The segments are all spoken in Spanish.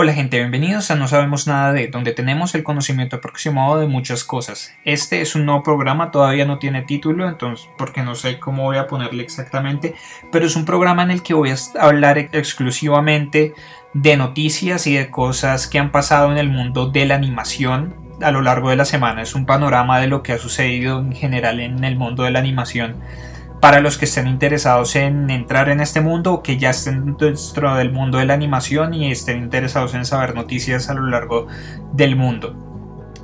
Hola gente, bienvenidos a No Sabemos Nada de, donde tenemos el conocimiento aproximado de muchas cosas. Este es un nuevo programa, todavía no tiene título, entonces porque no sé cómo voy a ponerle exactamente, pero es un programa en el que voy a hablar exclusivamente de noticias y de cosas que han pasado en el mundo de la animación a lo largo de la semana. Es un panorama de lo que ha sucedido en general en el mundo de la animación para los que estén interesados en entrar en este mundo que ya estén dentro del mundo de la animación y estén interesados en saber noticias a lo largo del mundo.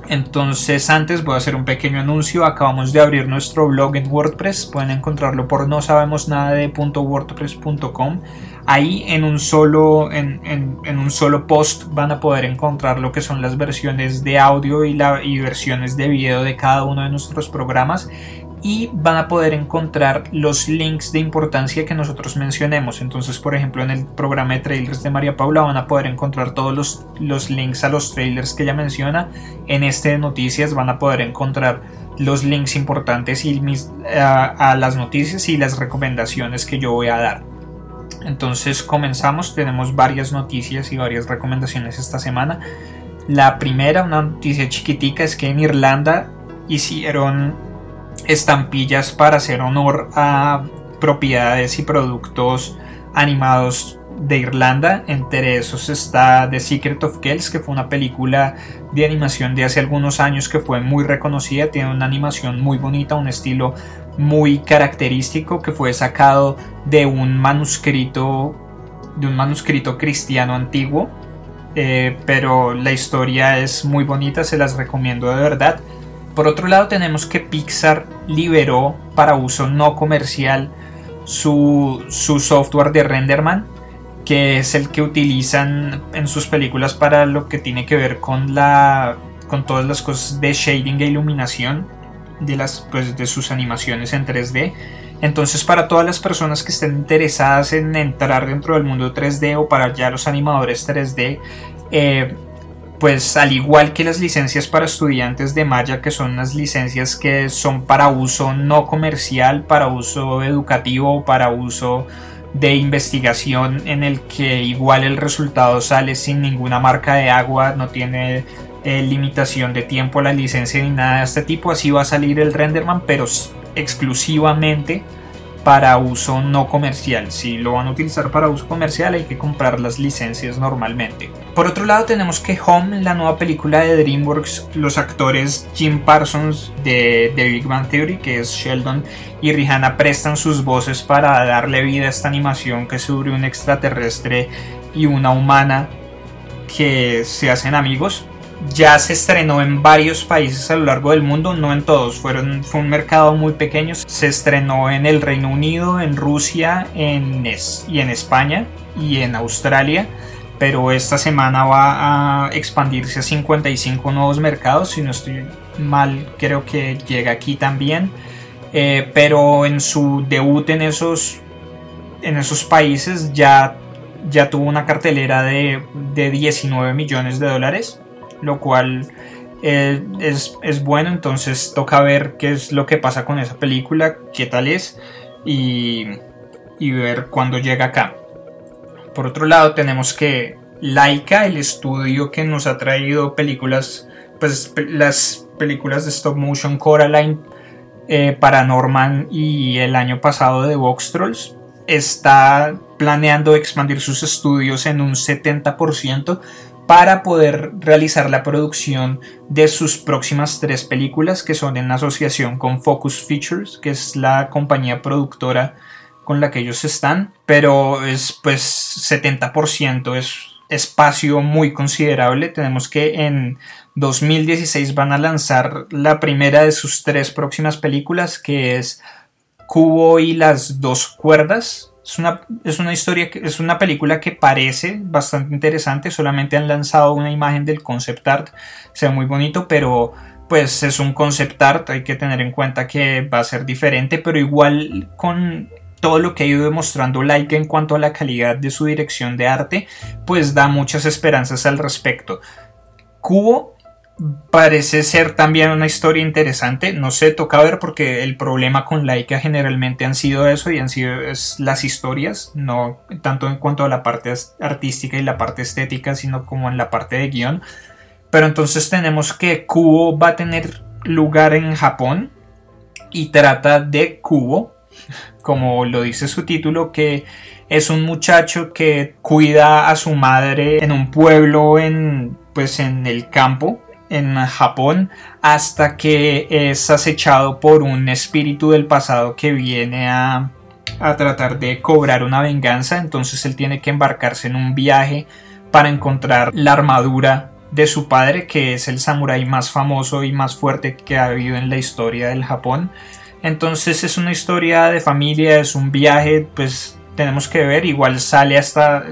Entonces antes voy a hacer un pequeño anuncio, acabamos de abrir nuestro blog en WordPress, pueden encontrarlo por no sabemos nada de .wordpress.com. Ahí en un, solo, en, un solo post van a poder encontrar lo que son las versiones de audio y, y versiones de video de cada uno de nuestros programas y van a poder encontrar los links de importancia que nosotros mencionemos. Entonces, por ejemplo, en el programa de trailers de María Paula van a poder encontrar todos los, los links a los trailers que ella menciona. En este de noticias van a poder encontrar los links importantes y a, las noticias y las recomendaciones que yo voy a dar. Entonces comenzamos, tenemos varias noticias y varias recomendaciones esta semana. La primera, una noticia chiquitica, es que en Irlanda hicieron estampillas para hacer honor a propiedades y productos animados de Irlanda. Entre esos está The Secret of Kells, que fue una película de animación de hace algunos años que fue muy reconocida. Tiene una animación muy bonita, un estilo muy característico que fue sacado de un manuscrito de un manuscrito cristiano antiguo. Eh, pero la historia es muy bonita, se las recomiendo de verdad. Por otro lado tenemos que Pixar liberó para uso no comercial su, software de Renderman, que es el que utilizan en sus películas para lo que tiene que ver con, la, con todas las cosas de shading e iluminación de, las, pues, de sus animaciones en 3D. Entonces para todas las personas que estén interesadas en entrar dentro del mundo 3D o para ya los animadores 3D, eh, pues al igual que las licencias para estudiantes de Maya, que son unas licencias que son para uso no comercial, para uso educativo, para uso de investigación en el que igual el resultado sale sin ninguna marca de agua, no tiene eh, limitación de tiempo la licencia ni nada de este tipo, así va a salir el Renderman, pero exclusivamente para uso no comercial. Si lo van a utilizar para uso comercial hay que comprar las licencias normalmente. Por otro lado tenemos que Home, la nueva película de DreamWorks, los actores Jim Parsons de The Big Bang Theory, que es Sheldon, y Rihanna prestan sus voces para darle vida a esta animación que sobre un extraterrestre y una humana que se hacen amigos ya se estrenó en varios países a lo largo del mundo, no en todos, fueron, fue un mercado muy pequeño. Se estrenó en el Reino Unido, en Rusia en y en España y en Australia, pero esta semana va a expandirse a 55 nuevos mercados, si no estoy mal creo que llega aquí también, eh, pero en su debut en esos, en esos países ya, ya tuvo una cartelera de, de 19 millones de dólares lo cual eh, es, bueno, entonces toca ver qué es lo que pasa con esa película, qué tal es y, y ver cuándo llega acá. Por otro lado tenemos que Laika, el estudio que nos ha traído películas, pues las películas de stop motion Coraline, eh, Paranorman y el año pasado de Vox Trolls, está planeando expandir sus estudios en un 70% para poder realizar la producción de sus próximas tres películas que son en asociación con Focus Features, que es la compañía productora con la que ellos están, pero es pues 70% es espacio muy considerable. Tenemos que en 2016 van a lanzar la primera de sus tres próximas películas que es Cubo y las dos cuerdas, es una, es una historia, es una película que parece bastante interesante, solamente han lanzado una imagen del concept art, se ve muy bonito, pero pues es un concept art, hay que tener en cuenta que va a ser diferente, pero igual con todo lo que ha ido demostrando Laika en cuanto a la calidad de su dirección de arte, pues da muchas esperanzas al respecto. Cubo parece ser también una historia interesante. No sé, toca ver porque el problema con Laika generalmente han sido eso y han sido las historias, no tanto en cuanto a la parte artística y la parte estética, sino como en la parte de guion. Pero entonces tenemos que Kubo va a tener lugar en Japón y trata de Kubo, como lo dice su título, que es un muchacho que cuida a su madre en un pueblo en pues en el campo en Japón hasta que es acechado por un espíritu del pasado que viene a, a tratar de cobrar una venganza. Entonces él tiene que embarcarse en un viaje para encontrar la armadura de su padre que es el samurái más famoso y más fuerte que ha habido en la historia del Japón. Entonces es una historia de familia es un viaje pues tenemos que ver. Igual sale hasta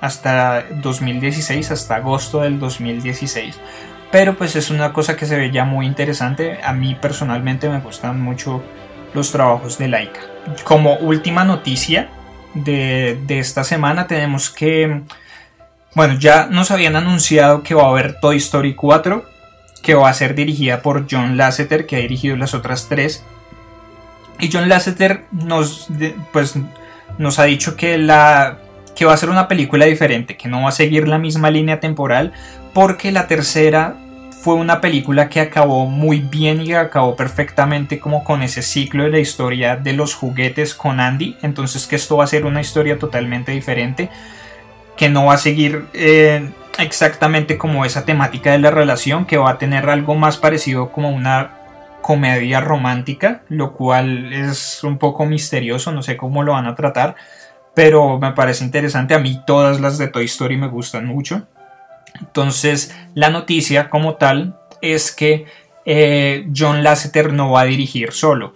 hasta 2016 hasta agosto del 2016 pero pues es una cosa que se ve ya muy interesante. A mí personalmente me gustan mucho los trabajos de Laika. Como última noticia de, esta semana tenemos que... Bueno, ya nos habían anunciado que va a haber Toy Story 4, que va a ser dirigida por John Lasseter, que ha dirigido las otras tres. Y John Lasseter nos, pues, nos ha dicho que, la, que va a ser una película diferente, que no va a seguir la misma línea temporal, porque la tercera fue una película que acabó muy bien y acabó perfectamente como con ese ciclo de la historia de los juguetes con Andy, entonces que esto va a ser una historia totalmente diferente, que no va a seguir eh, exactamente como esa temática de la relación, que va a tener algo más parecido como una comedia romántica, lo cual es un poco misterioso, no sé cómo lo van a tratar, pero me parece interesante, a mí todas las de Toy Story me gustan mucho. Entonces, la noticia como tal es que eh, John Lasseter no va a dirigir solo.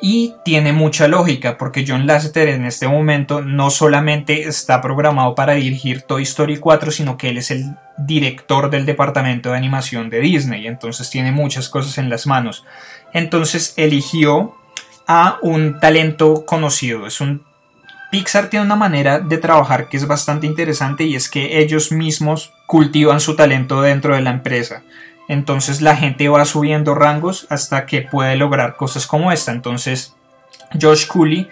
Y tiene mucha lógica porque John Lasseter en este momento no solamente está programado para dirigir Toy Story 4, sino que él es el director del departamento de animación de Disney, entonces tiene muchas cosas en las manos. Entonces eligió a un talento conocido, es un Pixar tiene una manera de trabajar que es bastante interesante y es que ellos mismos cultivan su talento dentro de la empresa. Entonces la gente va subiendo rangos hasta que puede lograr cosas como esta. Entonces Josh Cooley,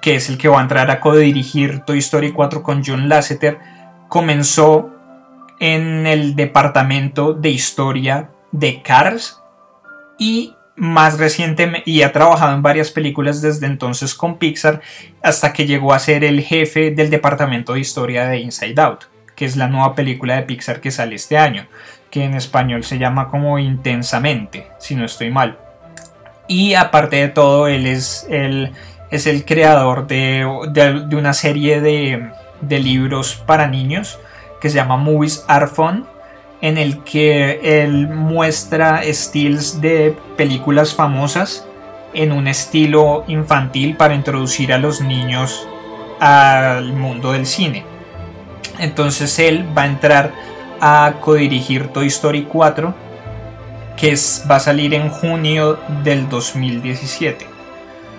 que es el que va a entrar a codirigir Toy Story 4 con John Lasseter, comenzó en el departamento de historia de Cars y más recientemente y ha trabajado en varias películas desde entonces con Pixar hasta que llegó a ser el jefe del departamento de historia de Inside Out, que es la nueva película de Pixar que sale este año, que en español se llama como Intensamente, si no estoy mal. Y aparte de todo, él es el, es el creador de, de, una serie de, de libros para niños que se llama Movies Are Fun en el que él muestra estilos de películas famosas en un estilo infantil para introducir a los niños al mundo del cine. Entonces él va a entrar a codirigir Toy Story 4 que va a salir en junio del 2017.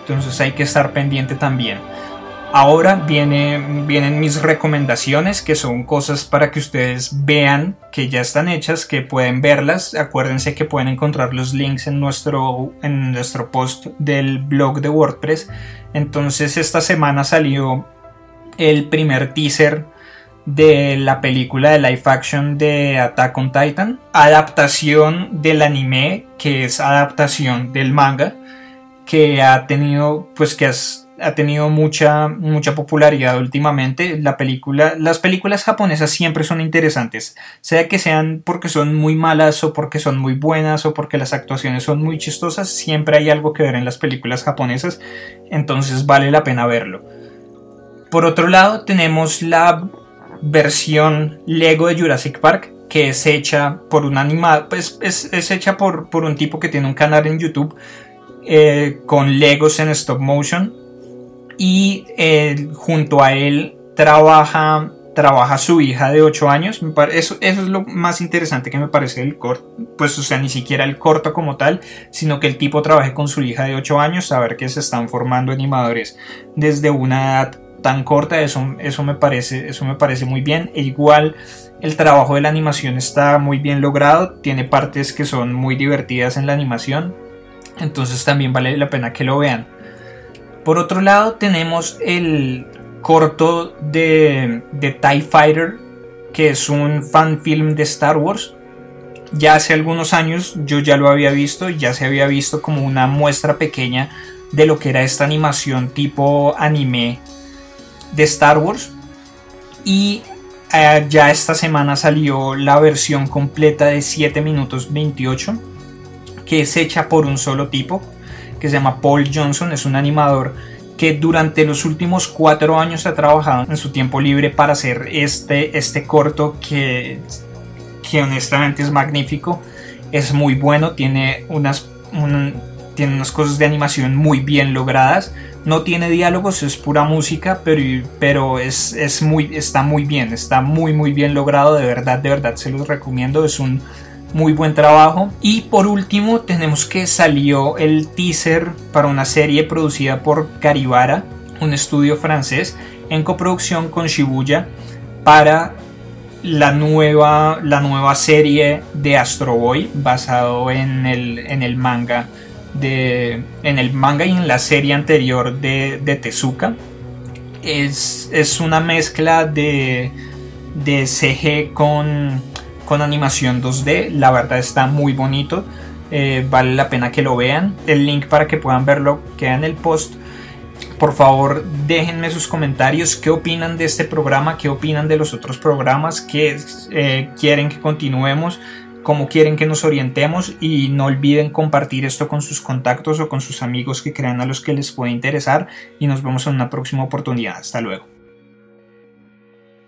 Entonces hay que estar pendiente también. Ahora vienen mis recomendaciones, que son cosas para que ustedes vean que ya están hechas, que pueden verlas. Acuérdense que pueden encontrar los links en nuestro, en nuestro post del blog de WordPress. Entonces esta semana salió el primer teaser de la película de live action de Attack on Titan, adaptación del anime, que es adaptación del manga, que ha tenido, pues que has ha tenido mucha, mucha popularidad últimamente. La película, las películas japonesas siempre son interesantes, sea que sean porque son muy malas o porque son muy buenas o porque las actuaciones son muy chistosas, siempre hay algo que ver en las películas japonesas, entonces vale la pena verlo. Por otro lado, tenemos la versión Lego de Jurassic Park, que es hecha por un animado, pues es, hecha por, por, un tipo que tiene un canal en YouTube eh, con Legos en stop motion y junto a él trabaja, trabaja su hija de 8 años. Eso, eso es lo más interesante que me parece del corto. Pues, o sea, ni siquiera el corto como tal, sino que el tipo trabaje con su hija de 8 años, saber que se están formando animadores desde una edad tan corta, eso, eso, me parece, eso me parece muy bien. E igual el trabajo de la animación está muy bien logrado, tiene partes que son muy divertidas en la animación, entonces también vale la pena que lo vean. Por otro lado tenemos el corto de, de TIE Fighter, que es un fan film de Star Wars. Ya hace algunos años yo ya lo había visto, ya se había visto como una muestra pequeña de lo que era esta animación tipo anime de Star Wars. Y eh, ya esta semana salió la versión completa de 7 minutos 28, que es hecha por un solo tipo, que se llama Paul Johnson, es un animador que durante los últimos cuatro años ha trabajado en su tiempo libre para hacer este, este corto que, que honestamente es magnífico, es muy bueno, tiene unas, tiene unas cosas de animación muy bien logradas, no tiene diálogos, es pura música, pero, pero es, es muy, está muy bien, está muy muy bien logrado, de verdad, de verdad se los recomiendo, es un muy buen trabajo. Y por último tenemos que salió el teaser para una serie producida por Caribara, un estudio francés, en coproducción con Shibuya para la nueva, la nueva serie de Astro Boy basado en el, en el manga de, en el manga y en la serie anterior de, de Tezuka. Es, es, una mezcla de, de CG con, con animación 2D. La verdad está muy bonito. Eh, vale la pena que lo vean. El link para que puedan verlo queda en el post. Por favor, déjenme sus comentarios. ¿Qué opinan de este programa? ¿Qué opinan de los otros programas? ¿Qué eh, quieren que continuemos? ¿Cómo quieren que nos orientemos? Y no olviden compartir esto con sus contactos o con sus amigos que crean a los que les puede interesar. Y nos vemos en una próxima oportunidad. Hasta luego.